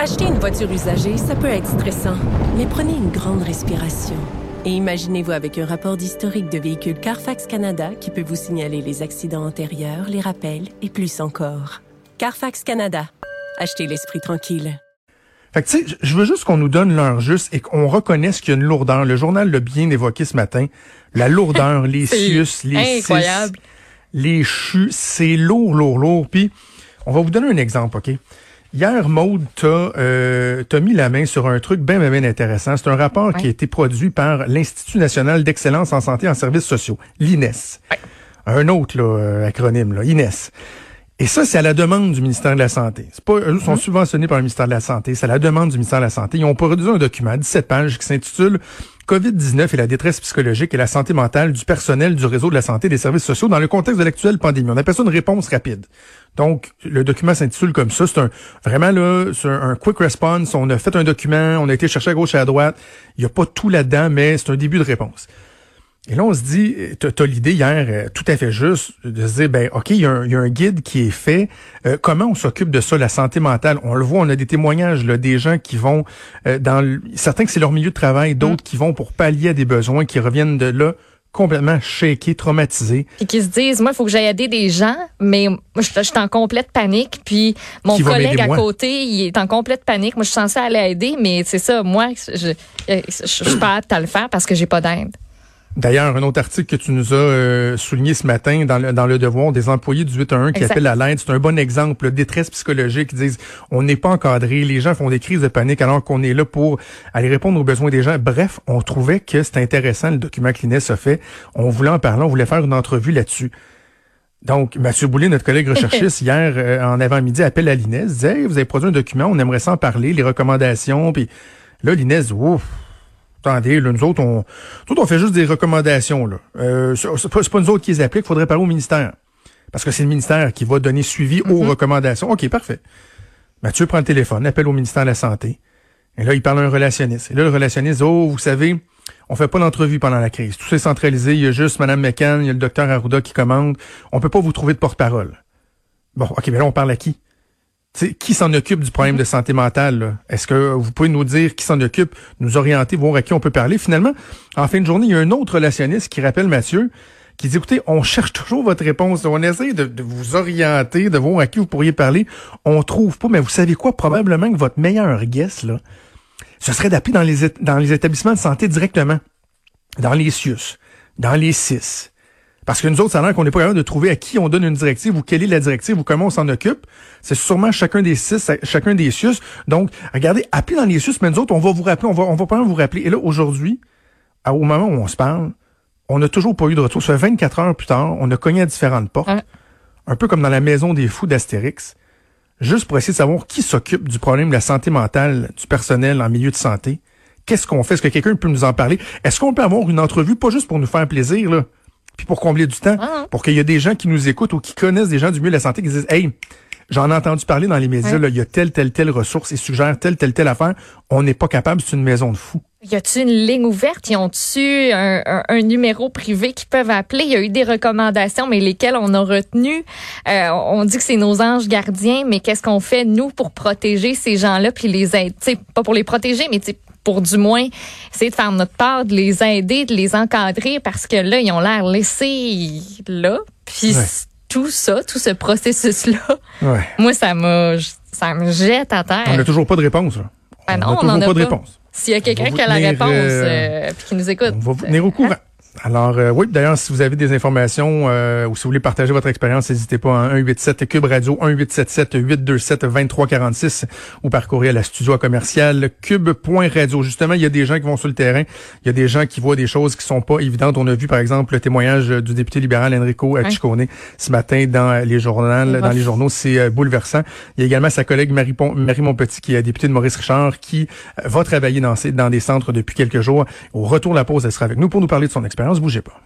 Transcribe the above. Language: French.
Acheter une voiture usagée, ça peut être stressant, mais prenez une grande respiration. Et imaginez-vous avec un rapport d'historique de véhicule Carfax Canada qui peut vous signaler les accidents antérieurs, les rappels et plus encore. Carfax Canada. Achetez l'esprit tranquille. Fait que, tu sais, je veux juste qu'on nous donne l'heure juste et qu'on reconnaisse qu'il y a une lourdeur. Le journal l'a bien évoqué ce matin. La lourdeur, les sius, les incroyable. les chus, c'est lourd, lourd, lourd. Puis, on va vous donner un exemple, OK? Hier, Maude, t'as euh, t'as mis la main sur un truc bien, bien, bien intéressant. C'est un rapport qui a été produit par l'Institut national d'excellence en santé et en services sociaux, l'INES. Un autre là, euh, acronyme, là, INES. Et ça, c'est à la demande du ministère de la Santé. C'est pas, eux sont subventionnés par le ministère de la Santé. C'est à la demande du ministère de la Santé. Ils ont produit un document, 17 pages, qui s'intitule COVID-19 et la détresse psychologique et la santé mentale du personnel du réseau de la santé et des services sociaux dans le contexte de l'actuelle pandémie. On appelle ça une réponse rapide. Donc, le document s'intitule comme ça. C'est un, vraiment là, c'est un, un quick response. On a fait un document, on a été chercher à gauche et à droite. Il n'y a pas tout là-dedans, mais c'est un début de réponse. Et là, on se dit, t'as as, l'idée hier, euh, tout à fait juste, de se dire, ben, OK, il y, a un, il y a un guide qui est fait. Euh, comment on s'occupe de ça, la santé mentale? On le voit, on a des témoignages, là, des gens qui vont euh, dans... Le, certains que c'est leur milieu de travail, d'autres qui vont pour pallier à des besoins, qui reviennent de là complètement shakés, traumatisés. Puis qui se disent, moi, il faut que j'aille aider des gens, mais moi, je, je suis en complète panique. Puis mon Qui collègue à moi? côté, il est en complète panique. Moi, je suis censée aller aider, mais c'est ça, moi, je, je, je suis pas apte à le faire parce que j'ai pas d'aide. D'ailleurs, un autre article que tu nous as euh, souligné ce matin dans le, dans le Devoir, des employés du 8 à 1 qui Exact. appellent à l'aide, c'est un bon exemple, là, détresse psychologique, qui disent on n'est pas encadré, les gens font des crises de panique alors qu'on est là pour aller répondre aux besoins des gens. Bref, on trouvait que c'était intéressant le document que l'INES a fait. On voulait en parler, on voulait faire une entrevue là-dessus. Donc, Mathieu Boulay, notre collègue recherchiste, hier, euh, en avant-midi, appelle à l'INES, disait, Hey, vous avez produit un document, on aimerait s'en parler, les recommandations, puis là, l'INES, dit, ouf, attendez, là, nous autres, on, nous autres, on fait juste des recommandations, là. Euh, c'est pas, nous autres qui les appliquent, faudrait parler au ministère. Parce que c'est le ministère qui va donner suivi aux recommandations. OK, parfait. Mathieu prend le téléphone, appelle au ministère de la Santé. Et là, il parle à un relationniste. Et là, le relationniste dit, oh, vous savez, on fait pas d'entrevue pendant la crise. Tout c'est centralisé. Il y a juste Mme McCann, il y a le docteur Arruda qui commande. On peut pas vous trouver de porte-parole. Bon, OK, mais là, on parle à qui? Qui s'en occupe du problème de santé mentale? Est-ce que vous pouvez nous dire qui s'en occupe, nous orienter, voir à qui on peut parler? Finalement, en fin de journée, il y a un autre relationniste qui rappelle Mathieu, qui dit, écoutez, on cherche toujours votre réponse. On essaie de, vous orienter, de voir à qui vous pourriez parler. On trouve pas, mais vous savez quoi? Probablement que votre meilleur guess, là, ce serait d'appeler dans les, dans les établissements de santé directement. Dans les CIUS, dans les CIS. Parce que nous autres, ça a l'air qu'on n'est pas capable de trouver à qui on donne une directive ou quelle est la directive ou comment on s'en occupe. C'est sûrement chacun des CIS, chacun des CIUS. Donc, regardez, appelez dans les CIUS, mais nous autres, on va vous rappeler, on va, on va pas vous rappeler. Et là, aujourd'hui, au moment où on se parle, on n'a toujours pas eu de retour. Ça fait 24 heures plus tard, on a cogné à différentes portes. Un peu comme dans la maison des fous d'Astérix. Juste pour essayer de savoir qui s'occupe du problème de la santé mentale du personnel en milieu de santé. Qu'est-ce qu'on fait? Est-ce que quelqu'un peut nous en parler? Est-ce qu'on peut avoir une entrevue, pas juste pour nous faire plaisir, là, puis pour combler du temps, Ah. pour qu'il y ait des gens qui nous écoutent ou qui connaissent des gens du milieu de la santé qui disent, hey, j'en ai entendu parler dans les médias, Ouais. il y a telle, telle, telle ressource et suggère telle, telle, telle affaire. On n'est pas capable, c'est une maison de fous. Y a-tu une ligne ouverte? Y ont-tu un, un- un numéro privé qu'ils peuvent appeler? Il y a eu des recommandations, mais lesquelles on a retenues? Euh, on dit que c'est nos anges gardiens, mais qu'est-ce qu'on fait, nous, pour protéger ces gens-là, puis les aider? Pas pour les protéger, mais pour du moins essayer de faire notre part, de les aider, de les encadrer, parce que là, ils ont l'air laissés là. Puis Ouais. Tout ça, tout ce processus-là, Ouais. moi, ça m'a, ça me jette à terre. On n'a toujours pas de réponse, là. Ben on non, n'a on toujours en a pas de réponse. S'il y a quelqu'un qui a la réponse, euh, euh, puis qui nous écoute. On va vous tenir au courant. Alors, euh, oui, d'ailleurs, si vous avez des informations euh, ou si vous voulez partager votre expérience, n'hésitez pas à 187 Cube Radio, 1877 827 2346 ou par courriel à studio à commercial cube.radio. Justement, il y a des gens qui vont sur le terrain, il y a des gens qui voient des choses qui sont pas évidentes. On a vu, par exemple, le témoignage du député libéral Enrico Ciccone ce matin dans les journaux. Dans les journaux, c'est euh, bouleversant. Il y a également sa collègue Marie, Pon- Marie Montpetit, qui est députée de Maurice Richard, qui euh, va travailler dans, dans des centres depuis quelques jours. Au retour de la pause, elle sera avec nous pour nous parler de son expérience. Bougez pas.